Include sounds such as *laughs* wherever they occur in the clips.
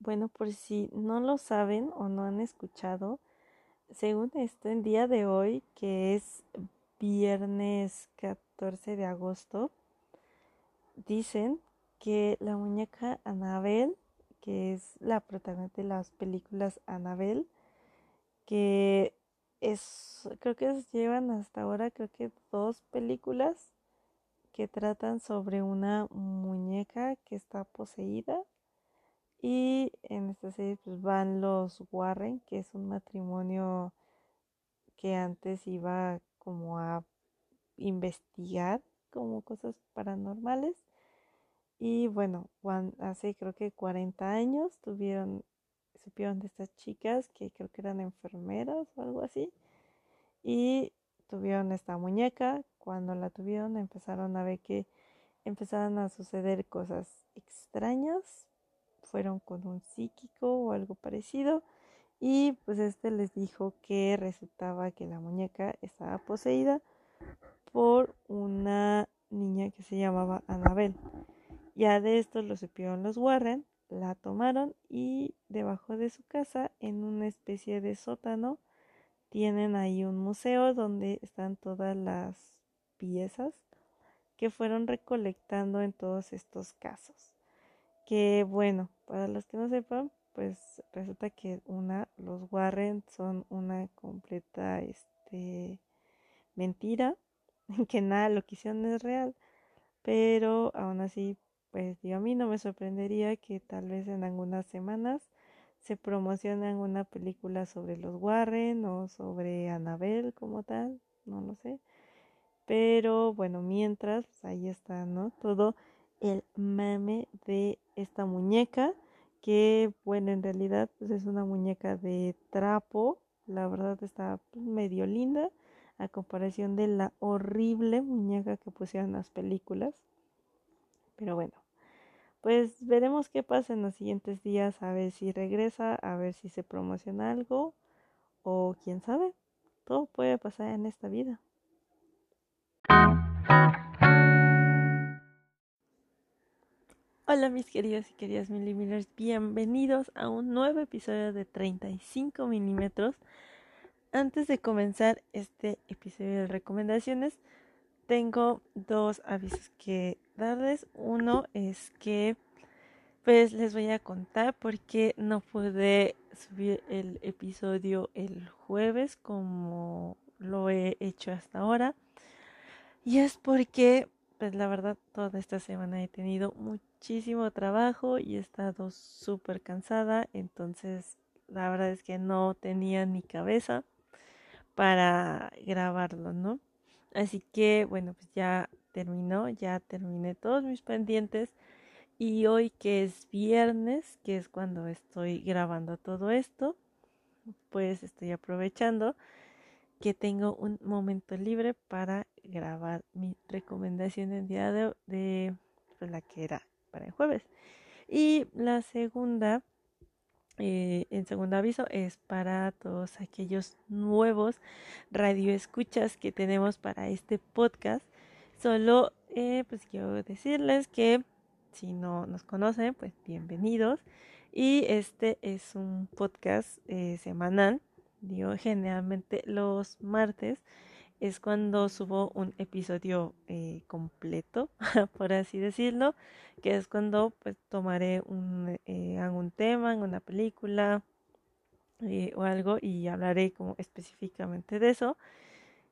Bueno, por si no lo saben o no han escuchado, según esto, el día de hoy, que es viernes 14 de agosto, dicen que la muñeca Anabel, que es la protagonista de las películas Anabel, que es, creo que llevan hasta ahora, creo que dos películas que tratan sobre una muñeca que está poseída y en esta serie pues van los Warren, que es un matrimonio que antes iba como a investigar como cosas paranormales. Y bueno, hace creo que 40 años tuvieron, supieron de estas chicas que creo que eran enfermeras o algo así. Y tuvieron esta muñeca. Cuando la tuvieron empezaron a ver que empezaron a suceder cosas extrañas fueron con un psíquico o algo parecido y pues este les dijo que resultaba que la muñeca estaba poseída por una niña que se llamaba Anabel. Ya de esto lo supieron los Warren, la tomaron y debajo de su casa, en una especie de sótano, tienen ahí un museo donde están todas las piezas que fueron recolectando en todos estos casos que bueno, para los que no sepan, pues resulta que una, los Warren son una completa este mentira, *laughs* que nada lo que hicieron es real, pero aún así, pues digo, a mí no me sorprendería que tal vez en algunas semanas se promocione alguna película sobre los Warren o sobre Annabelle como tal, no lo sé. Pero bueno, mientras, pues ahí está, ¿no? Todo el mame de esta muñeca que bueno en realidad pues es una muñeca de trapo la verdad está pues, medio linda a comparación de la horrible muñeca que pusieron las películas. Pero bueno pues veremos qué pasa en los siguientes días a ver si regresa a ver si se promociona algo o quién sabe todo puede pasar en esta vida Hola mis queridos y queridas milímetros, bienvenidos a un nuevo episodio de 35 milímetros. Antes de comenzar este episodio de recomendaciones, tengo dos avisos que darles. Uno es que pues les voy a contar porque no pude subir el episodio el jueves como lo he hecho hasta ahora. Y es porque pues la verdad toda esta semana he tenido muchísimo trabajo y he estado súper cansada, entonces la verdad es que no tenía ni cabeza para grabarlo, ¿no? Así que bueno, pues ya terminó, ya terminé todos mis pendientes y hoy que es viernes, que es cuando estoy grabando todo esto, pues estoy aprovechando que tengo un momento libre para grabar mi recomendación del día de, de pues, la que era para el jueves. Y la segunda, eh, en segundo aviso, es para todos aquellos nuevos radioescuchas que tenemos para este podcast. Solo, eh, pues quiero decirles que si no nos conocen, pues bienvenidos. Y este es un podcast eh, semanal Digo, generalmente los martes es cuando subo un episodio eh, completo, *laughs* por así decirlo, que es cuando pues tomaré un, eh, algún tema en una película eh, o algo y hablaré como específicamente de eso.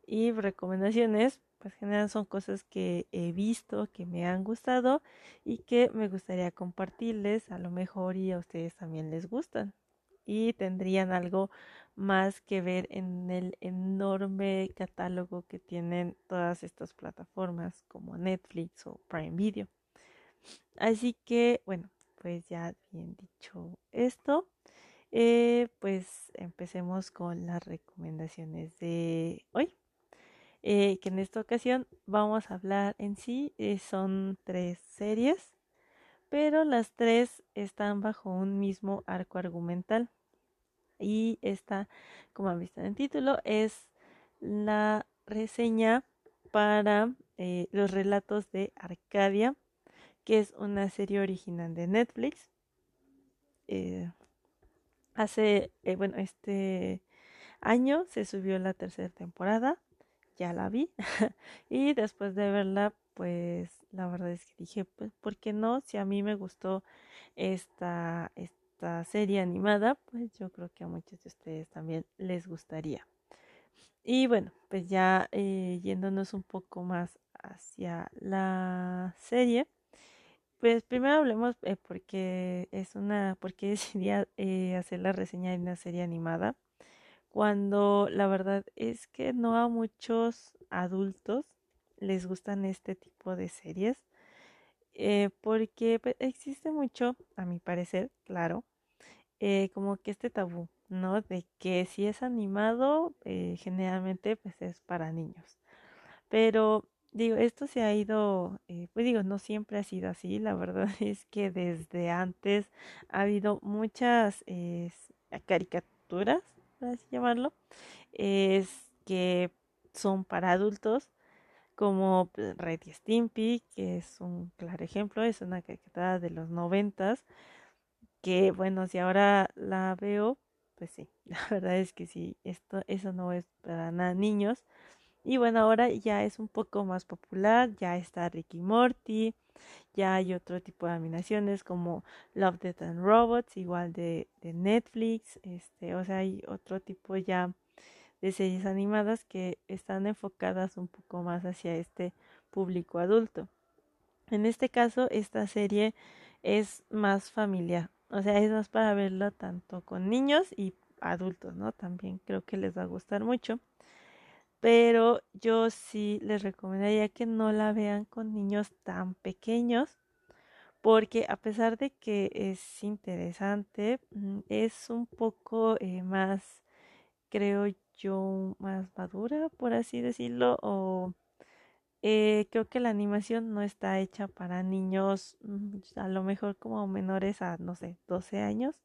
Y recomendaciones, pues general son cosas que he visto, que me han gustado y que me gustaría compartirles a lo mejor y a ustedes también les gustan y tendrían algo más que ver en el enorme catálogo que tienen todas estas plataformas como Netflix o Prime Video. Así que, bueno, pues ya bien dicho esto, eh, pues empecemos con las recomendaciones de hoy. Eh, que en esta ocasión vamos a hablar en sí, eh, son tres series, pero las tres están bajo un mismo arco argumental. Y esta, como han visto en el título, es la reseña para eh, los relatos de Arcadia, que es una serie original de Netflix. eh, hace, eh, bueno, este año se subió la tercera temporada, ya la vi *laughs* y después de verla, pues la verdad es que dije, pues, ¿por qué no? Si a mí me gustó esta, esta serie animada, pues yo creo que a muchos de ustedes también les gustaría. Y bueno, pues ya eh, yéndonos un poco más hacia la serie, pues primero hablemos eh, porque es una, porque *laughs* decidí eh, hacer la reseña de una serie animada cuando la verdad es que no a muchos adultos les gustan este tipo de series eh, porque pues, existe mucho, a mi parecer, claro, eh, como que este tabú, ¿no? De que si es animado, eh, generalmente pues es para niños. Pero digo, esto se ha ido, pues digo, no siempre ha sido así, la verdad *laughs* es que desde antes ha habido muchas caricaturas, por así llamarlo, es que son para adultos como Red y Stimpy, que es un claro ejemplo, es una caricatura de los noventas, que bueno, si ahora la veo, pues sí, *laughs* la verdad es que sí, esto, eso no es para nada niños. Y bueno, ahora ya es un poco más popular, ya está Ricky Morty, ya hay otro tipo de animaciones como Love, Death and Robots, igual de, de Netflix, este, o sea, hay otro tipo ya de series animadas que están enfocadas un poco más hacia este público adulto. En este caso, esta serie es más familiar, o sea, es más para verla tanto con niños y adultos, ¿no? También creo que les va a gustar mucho. Pero yo sí les recomendaría que no la vean con niños tan pequeños, porque a pesar de que es interesante, mm, es un poco eh, más, creo yo más madura, por así decirlo, o eh, creo que la animación no está hecha para niños mm, a lo mejor como menores a, no sé, 12 años.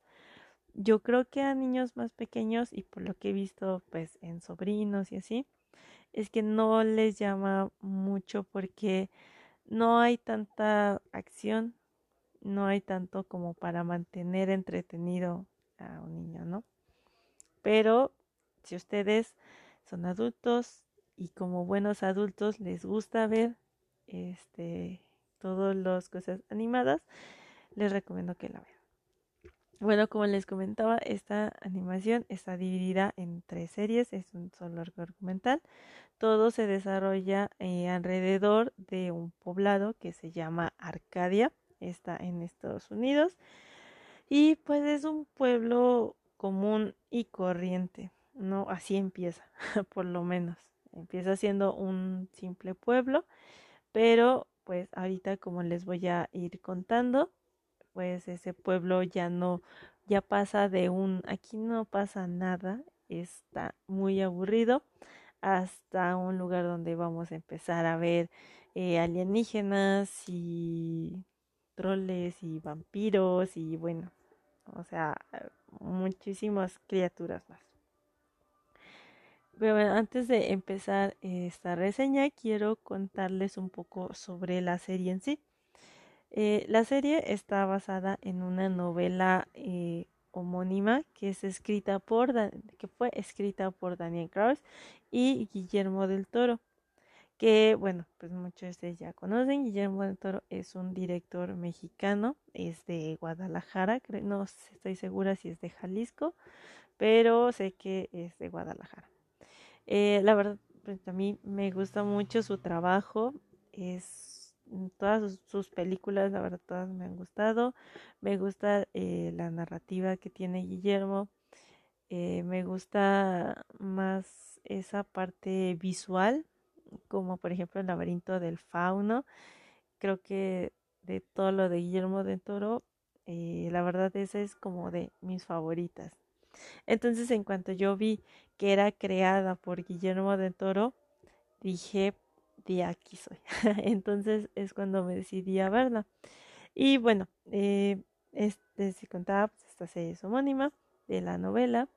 Yo creo que a niños más pequeños y por lo que he visto pues en sobrinos y así, es que no les llama mucho porque no hay tanta acción, no hay tanto como para mantener entretenido a un niño, ¿no? Pero si ustedes son adultos y como buenos adultos les gusta ver este todas las cosas animadas, les recomiendo que la vean. Bueno, como les comentaba, esta animación está dividida en tres series, es un solo argumental. Todo se desarrolla eh, alrededor de un poblado que se llama Arcadia, está en Estados Unidos. Y pues es un pueblo común y corriente. No, así empieza, *laughs* por lo menos. Empieza siendo un simple pueblo, pero pues ahorita como les voy a ir contando, pues ese pueblo ya no, ya pasa de un, aquí no pasa nada, está muy aburrido, hasta un lugar donde vamos a empezar a ver eh, alienígenas y troles y vampiros y bueno, o sea, muchísimas criaturas más. Pero antes de empezar esta reseña, quiero contarles un poco sobre la serie en sí. Eh, la serie está basada en una novela eh, homónima que es escrita por fue escrita por Daniel Krauss y Guillermo del Toro que bueno pues muchos de ustedes ya conocen Guillermo del Toro es un director mexicano es de Guadalajara no estoy segura si es de Jalisco pero sé que es de Guadalajara eh, la verdad, pues a mí me gusta mucho su trabajo. Es mm, todas sus, películas, la verdad, todas me han gustado. Me gusta eh, la narrativa que tiene Guillermo. Eh, me gusta más esa parte visual, como por ejemplo el laberinto del fauno. Creo que de todo lo de Guillermo del Toro, la verdad esa es como de mis favoritas. Entonces, en cuanto yo vi que era creada por Guillermo del Toro, dije, de aquí soy. *laughs* Entonces es cuando me decidí a verla. Y bueno, eh, este, se contaba, pues, esta serie es homónima de la novela.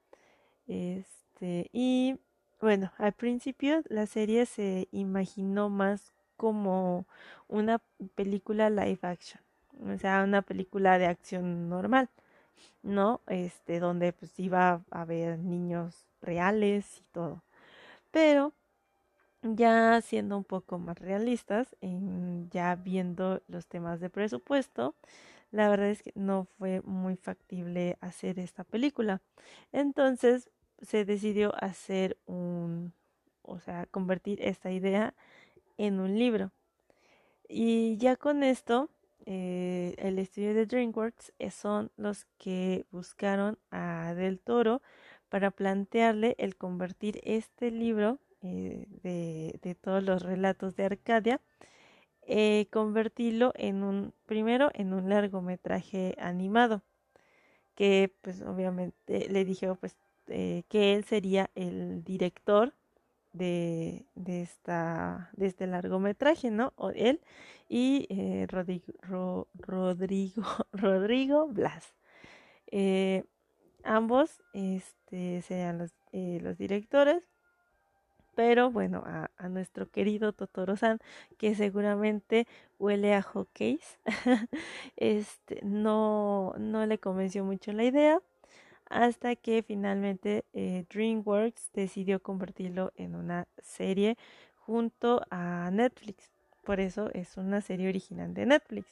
Este, y bueno, al principio la serie se imaginó más como una película live action, o sea, una película de acción normal ¿no? Este, donde pues iba a haber niños reales y todo. Pero ya siendo un poco más realistas, en, ya viendo los temas de presupuesto, la verdad es que no fue muy factible hacer esta película. Entonces se decidió hacer un, o sea, convertir esta idea en un libro. Y ya con esto, eh, el estudio de DreamWorks eh, son los que buscaron a Del Toro para plantearle el convertir este libro eh, de, todos los relatos de Arcadia, convertirlo en un, primero en un largometraje animado, que pues obviamente le dije pues que él sería el director de, de, esta, de este largometraje, ¿no? O él y eh, Rodrigo, *laughs* Rodrigo, Blas. Eh, ambos este, serían los, eh, los directores, pero bueno, a, a nuestro querido Totoro-san, que seguramente huele a hockeys, *laughs* este, no, no le convenció mucho la idea hasta que finalmente eh, DreamWorks decidió convertirlo en una serie junto a Netflix. Por eso es una serie original de Netflix.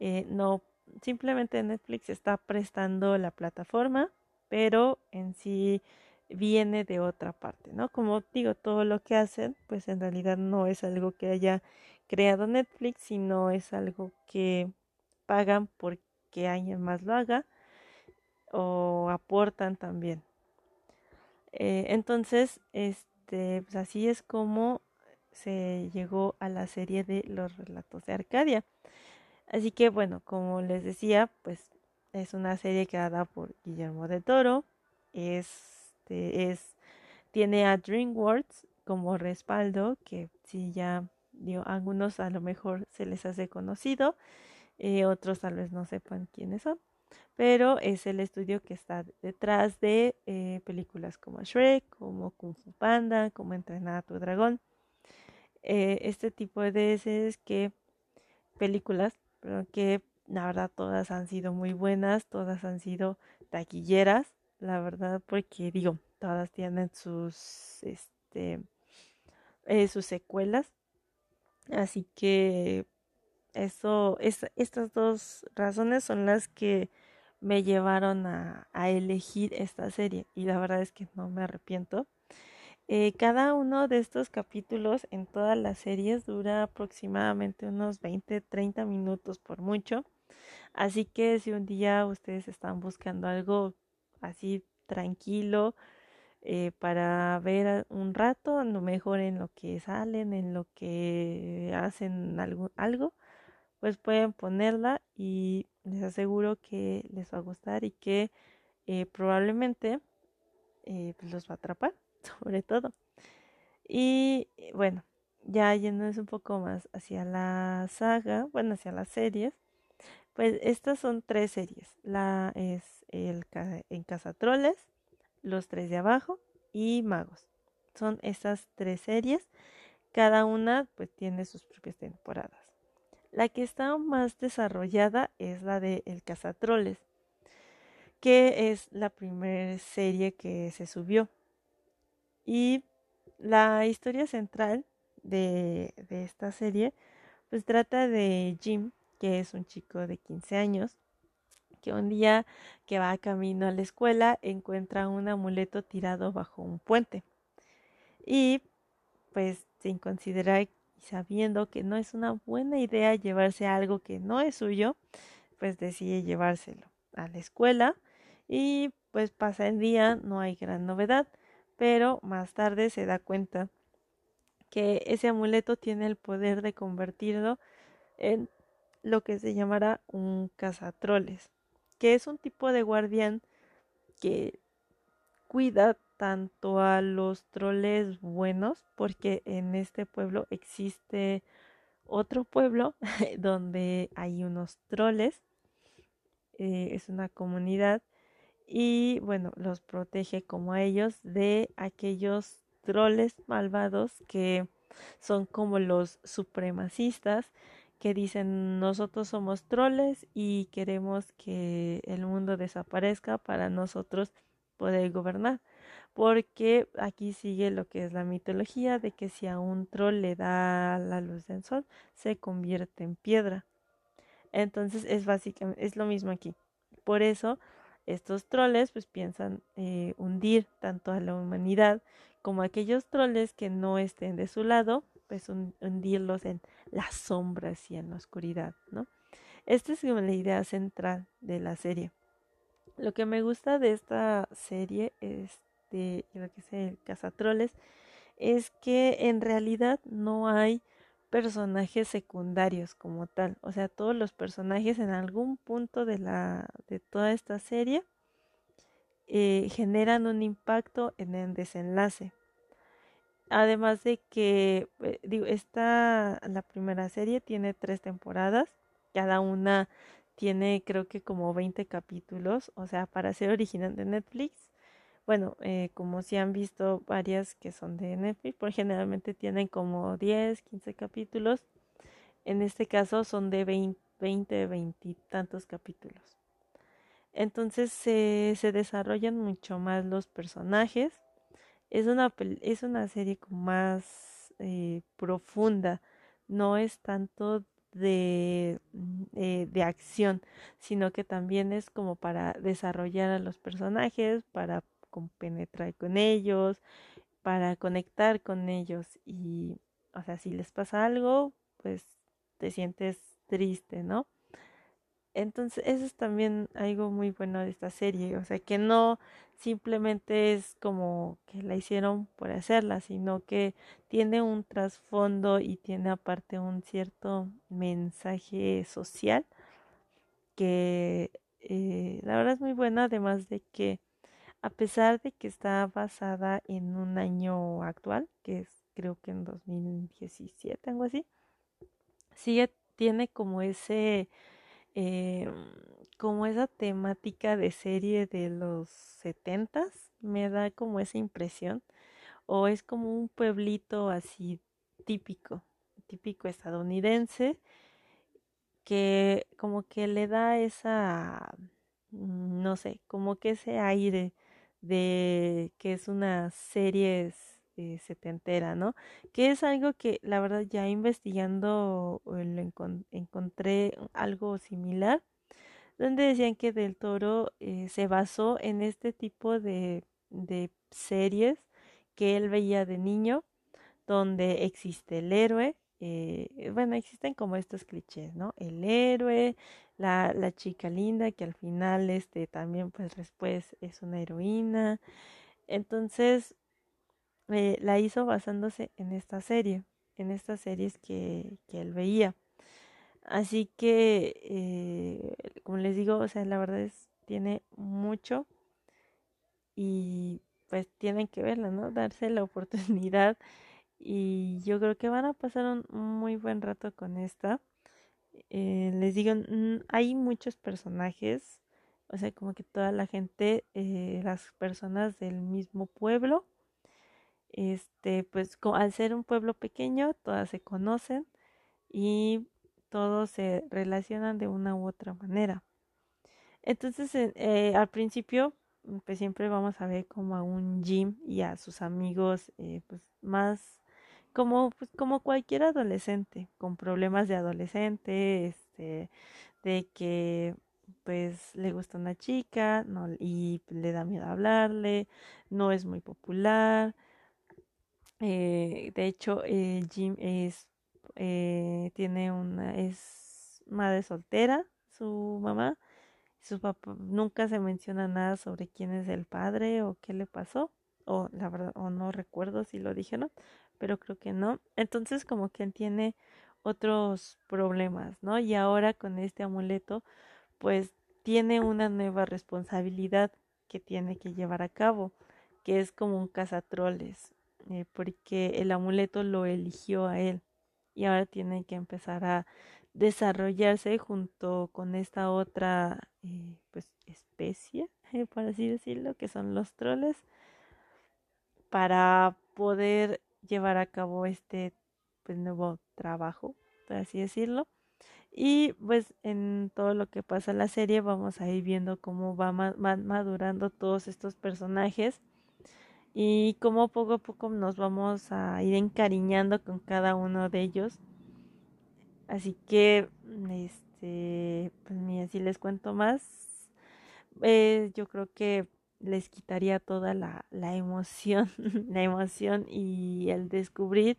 Eh, no, simplemente Netflix está prestando la plataforma, pero en sí viene de otra parte, ¿no? Como digo, todo lo que hacen, pues en realidad no es algo que haya creado Netflix, sino es algo que pagan porque alguien más lo haga o aportan también. Eh, entonces, este, pues así es como se llegó a la serie de los relatos de Arcadia. Así que bueno, como les decía, pues es una serie creada por Guillermo de Toro. Este es tiene a DreamWorks como respaldo, que si ya digo, algunos a lo mejor se les hace conocido, eh, otros tal vez no sepan quiénes son pero es el estudio que está detrás de eh, películas como Shrek, como Kung Fu Panda, como Entrenar a tu dragón. Eh, este tipo de es que películas, pero que la verdad todas han sido muy buenas, todas han sido taquilleras, la verdad, porque digo, todas tienen sus, este, eh, sus secuelas. Así que eso, es, estas dos razones son las que me llevaron a, elegir esta serie y la verdad es que no me arrepiento. Eh, cada uno de estos capítulos en todas las series dura aproximadamente unos 20-30 minutos por mucho. Así que si un día ustedes están buscando algo así tranquilo eh, para ver un rato, a lo mejor en lo que salen, en lo que hacen algo, algo pues pueden ponerla y les aseguro que les va a gustar y que eh, probablemente eh, pues los va a atrapar, *laughs* sobre todo. Y eh, bueno, ya yéndonos un poco más hacia la saga, bueno, hacia las series, pues estas son tres series. La es el en Cazatroles, Los Tres de Abajo y Magos. Son estas tres series. Cada una pues tiene sus propias temporadas. La que está más desarrollada es la de El Cazatroles, que es la primera serie que se subió. Y la historia central de, esta serie pues trata de Jim, que es un chico de 15 años, que un día que va camino a la escuela encuentra un amuleto tirado bajo un puente. Y pues sin considerar sabiendo que no es una buena idea llevarse algo que no es suyo, pues decide llevárselo a la escuela y pues pasa el día, no hay gran novedad, pero más tarde se da cuenta que ese amuleto tiene el poder de convertirlo en lo que se llamará un cazatroles, que es un tipo de guardián que cuida tanto a los troles buenos, porque en este pueblo existe otro pueblo *laughs* donde hay unos troles, eh, es una comunidad y bueno, los protege como a ellos de aquellos troles malvados que son como los supremacistas que dicen nosotros somos troles y queremos que el mundo desaparezca para nosotros poder gobernar. Porque aquí sigue lo que es la mitología de que si a un troll le da la luz del sol, se convierte en piedra. Entonces es básicamente, es lo mismo aquí. Por eso estos troles pues piensan eh, hundir tanto a la humanidad como a aquellos troles que no estén de su lado, pues hundirlos en las sombras y en la oscuridad, ¿no? Esta es la idea central de la serie. Lo que me gusta de esta serie, este, lo que es el Cazatroles, es que en realidad no hay personajes secundarios como tal. O sea, todos los personajes en algún punto de, la, de toda esta serie eh, generan un impacto en el desenlace. Además de que, eh, digo, esta, la primera serie tiene tres temporadas, cada una tiene creo que como 20 capítulos, o sea, para ser original de Netflix, bueno, eh, como si han visto varias que son de Netflix, por generalmente tienen como 10, 15 capítulos. En este caso son de 20, 20, tantos capítulos. Entonces se, se desarrollan mucho más los personajes. Es una, es una serie más eh, profunda. No es tanto de, mm, eh, de acción, sino que también es como para desarrollar a los personajes, para penetrar con ellos, para conectar con ellos y, o sea, si les pasa algo, pues te sientes triste, ¿no? Entonces, eso es también algo muy bueno de esta serie, o sea, que no simplemente es como que la hicieron por hacerla, sino que tiene un trasfondo y tiene aparte un cierto mensaje social que eh, la verdad es muy buena, además de que a pesar de que está basada en un año actual, que es creo que en 2017, algo así, sigue, tiene como ese, eh, como esa temática de serie de los setentas, me da como esa impresión, o es como un pueblito así típico, típico estadounidense, que como que le da esa, no sé, como que ese aire de que es una serie eh, setentera, ¿no? Que es algo que la verdad ya investigando encontré algo similar, donde decían que Del Toro eh, se basó en este tipo de, de series que él veía de niño, donde existe el héroe, eh, bueno, existen como estos clichés, ¿no? El héroe, la, la, chica linda que al final este también pues después es una heroína. Entonces eh, la hizo basándose en esta serie, en estas series que, que él veía. Así que, eh, como les digo, o sea, la verdad es, tiene mucho y pues tienen que verla, ¿no? Darse la oportunidad y yo creo que van a pasar un muy buen rato con esta. Eh, les digo, hay muchos personajes, o sea, como que toda la gente, eh, las personas del mismo pueblo, este, pues al ser un pueblo pequeño, todas se conocen y todos se relacionan de una u otra manera. Entonces, eh, al principio, pues siempre vamos a ver como a un Jim y a sus amigos, pues más como, pues, como cualquier adolescente, con problemas de adolescente, este, de que pues le gusta una chica y le da miedo hablarle, no es muy popular. Eh, de hecho, eh, Jim es, eh, tiene una, es madre soltera, su mamá, su papá, nunca se menciona nada sobre quién es el padre o qué le pasó, o la verdad, o no recuerdo si lo dijeron, pero creo que no. Entonces como que tiene otros problemas, ¿no? Y ahora con este amuleto, pues tiene una nueva responsabilidad que tiene que llevar a cabo, que es como un cazatroles, eh, porque el amuleto lo eligió a él y ahora tiene que empezar a desarrollarse junto con esta otra eh, pues especie, *laughs* por así decirlo, que son los troles, para poder llevar a cabo este pues, nuevo trabajo, por así decirlo. Y pues en todo lo que pasa en la serie vamos a ir viendo cómo va madurando todos estos personajes y cómo poco a poco nos vamos a ir encariñando con cada uno de ellos. Así que, este, pues mira, si les cuento más, eh, yo creo que les quitaría toda la, la emoción, *laughs* la emoción y el descubrir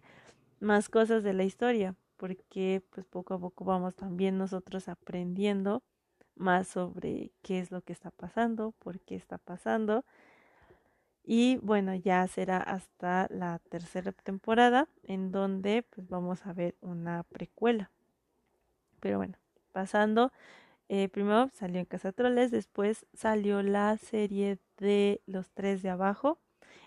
más cosas de la historia, porque pues poco a poco vamos también nosotros aprendiendo más sobre qué es lo que está pasando, por qué está pasando. Y bueno, ya será hasta la tercera temporada en donde pues vamos a ver una precuela. Pero bueno, pasando, eh, primero salió en Casa Troles, después salió la serie de Los Tres de Abajo.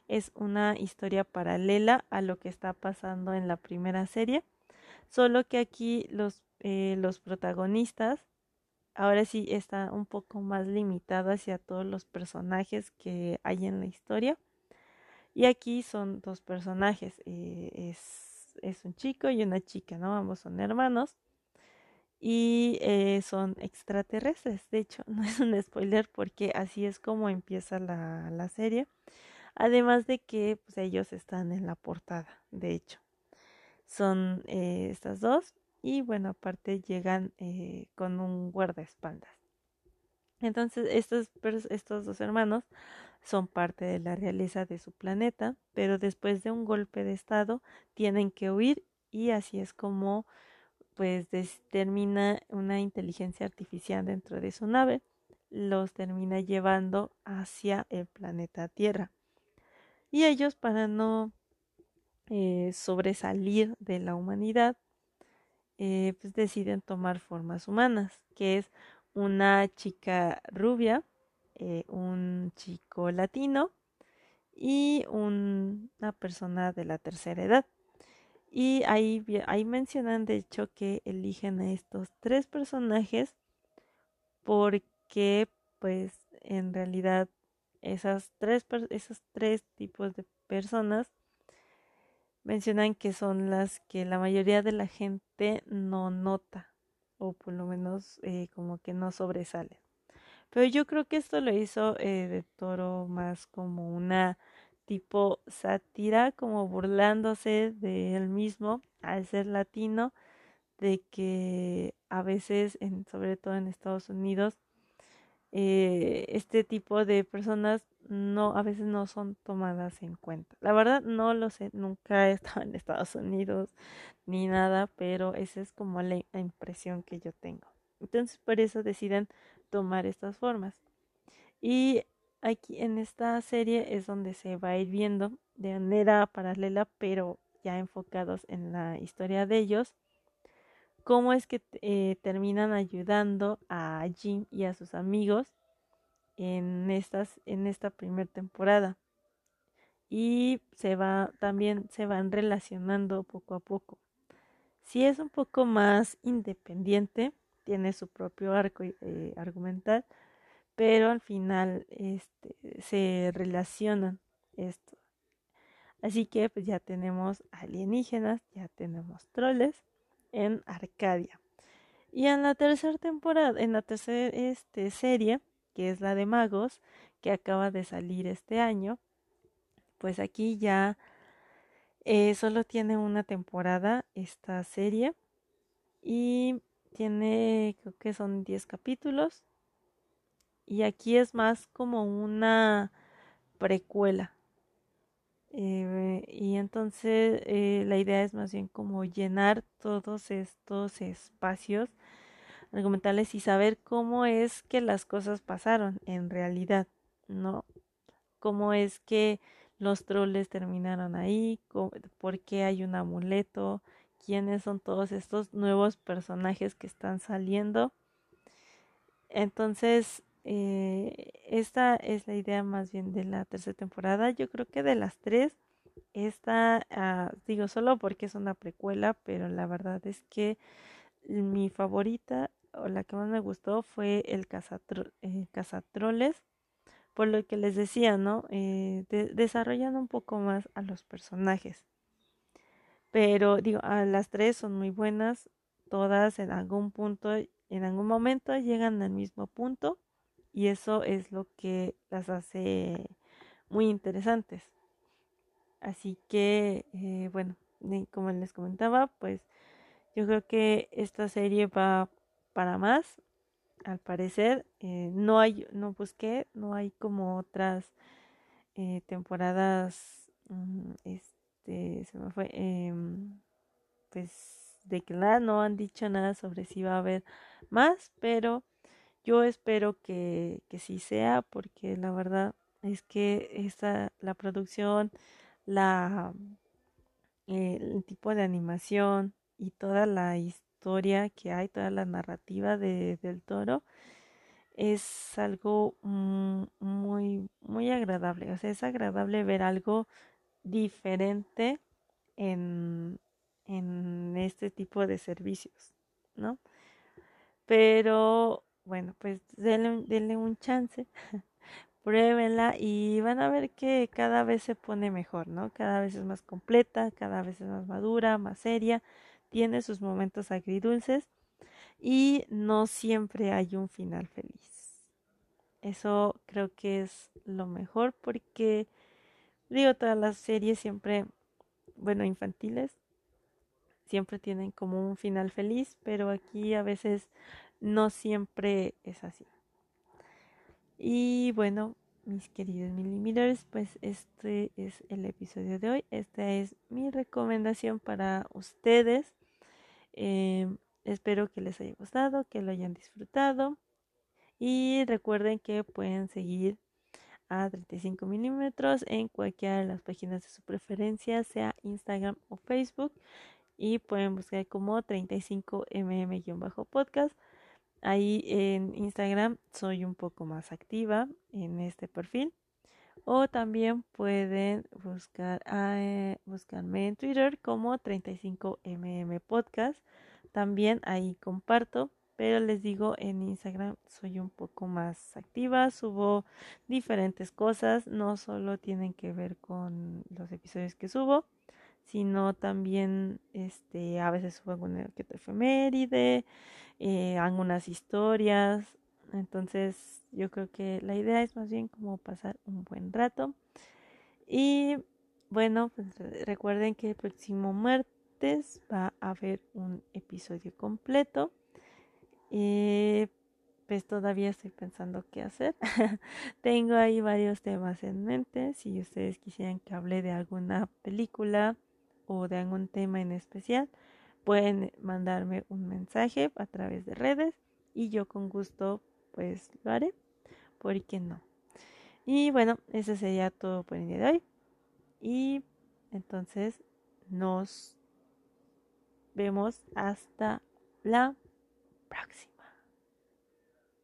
Es una historia paralela a lo que está pasando en la primera serie, solo que aquí los, eh, los protagonistas ahora sí está un poco más limitado hacia todos los personajes que hay en la historia. Y aquí son dos personajes, eh, es, es, un chico y una chica, ¿no? Ambos son hermanos y eh, son extraterrestres. De hecho, *laughs* no es un spoiler porque así es como empieza la, la serie. Además de que pues, ellos están en la portada, de hecho. Son eh, estas dos y bueno, aparte llegan eh, con un guardaespaldas. Entonces, estos, estos dos hermanos son parte de la realeza de su planeta, pero después de un golpe de estado tienen que huir y así es como pues termina una inteligencia artificial dentro de su nave, los termina llevando hacia el planeta Tierra. Y ellos para no eh, sobresalir de la humanidad, eh, pues deciden tomar formas humanas, que es una chica rubia, eh, un chico latino y una persona de la tercera edad. Y ahí, ahí mencionan de hecho que eligen a estos tres personajes porque pues en realidad esas tres, esos tres tipos de personas mencionan que son las que la mayoría de la gente no nota o por lo menos eh, como que no sobresalen. Pero yo creo que esto lo hizo eh, de Toro más como una tipo sátira, como burlándose de él mismo al ser latino, de que a veces, en, sobre todo en Estados Unidos, eh, este tipo de personas no a veces no son tomadas en cuenta. La verdad no lo sé, nunca he estado en Estados Unidos ni nada, pero esa es como la impresión que yo tengo. Entonces por eso deciden tomar estas formas. Y aquí en esta serie es donde se va a ir viendo de manera paralela, pero ya enfocados en la historia de ellos, cómo es que eh, terminan ayudando a Jim y a sus amigos en estas en esta primera temporada. Y se va también se van relacionando poco a poco. Si es un poco más independiente tiene su propio arco eh, argumental pero al final este, se relacionan esto. Así que pues ya tenemos alienígenas, ya tenemos troles en Arcadia. Y en la tercera temporada, en la tercera este, serie, que es la de magos, que acaba de salir este año, pues aquí ya eh, solo tiene una temporada esta serie y tiene, creo que son 10 capítulos y aquí es más como una precuela. Eh, y entonces eh, la idea es más bien como llenar todos estos espacios argumentales y saber cómo es que las cosas pasaron en realidad, ¿no? Cómo es que los troles terminaron ahí, por qué hay un amuleto, quiénes son todos estos nuevos personajes que están saliendo. Entonces, eh, esta es la idea más bien de la tercera temporada. Yo creo que de las tres, esta, ah, digo solo porque es una precuela, pero la verdad es que mi favorita o la que más me gustó fue el eh, Cazatroles, por lo que les decía, ¿no? Eh, desarrollan un poco más a los personajes. Pero digo, a las tres son muy buenas, todas en algún punto, en algún momento llegan al mismo punto y eso es lo que las hace muy interesantes. Así que, eh, bueno, como les comentaba, pues yo creo que esta serie va para más. Al parecer, eh, no hay, no busqué, no hay como otras eh, temporadas, mm, este, se me fue, em, pues de claro, no han dicho nada sobre si va a haber más, pero yo espero que, que sí sea, porque la verdad es que esta, la producción, la, el tipo de animación y toda la historia que hay, toda la narrativa de, del toro, es algo mm, muy, muy agradable. O sea, es agradable ver algo diferente en, en este tipo de servicios, ¿no? Pero bueno, pues denle, un chance, *laughs* pruébenla y van a ver que cada vez se pone mejor, ¿no? Cada vez es más completa, cada vez es más madura, más seria, tiene sus momentos agridulces y no siempre hay un final feliz. Eso creo que es lo mejor porque digo todas las series siempre, bueno, infantiles, siempre tienen como un final feliz, pero aquí a veces no siempre es así. Y bueno, mis queridos millimeters, pues este es el episodio de hoy. Esta es mi recomendación para ustedes. Em, espero que les haya gustado, que lo hayan disfrutado. Y recuerden que pueden seguir a 35 milímetros en cualquiera de las páginas de su preferencia, sea Instagram o Facebook. Y pueden buscar como 35mm-podcast Ahí en Instagram soy un poco más activa en este perfil. O también pueden buscar eh, buscarme en Twitter como 35mm podcast. También ahí comparto, pero les digo en Instagram soy un poco más activa, subo diferentes cosas, no solo tienen que ver con los episodios que subo, sino también este a veces subo alguna que efeméride, eh, algunas historias. Entonces yo creo que la idea es más bien como pasar un buen rato. Y bueno, pues recuerden que el próximo martes va a haber un episodio completo. Eh, pues todavía estoy pensando qué hacer. *laughs* Tengo ahí varios temas en mente. Si ustedes quisieran que hable de alguna película o de algún tema en especial, pueden mandarme un mensaje a través de redes y yo con gusto pues lo haré. ¿Por qué no? Y bueno, eso sería todo por el día de hoy. Y entonces nos vemos hasta la próxima.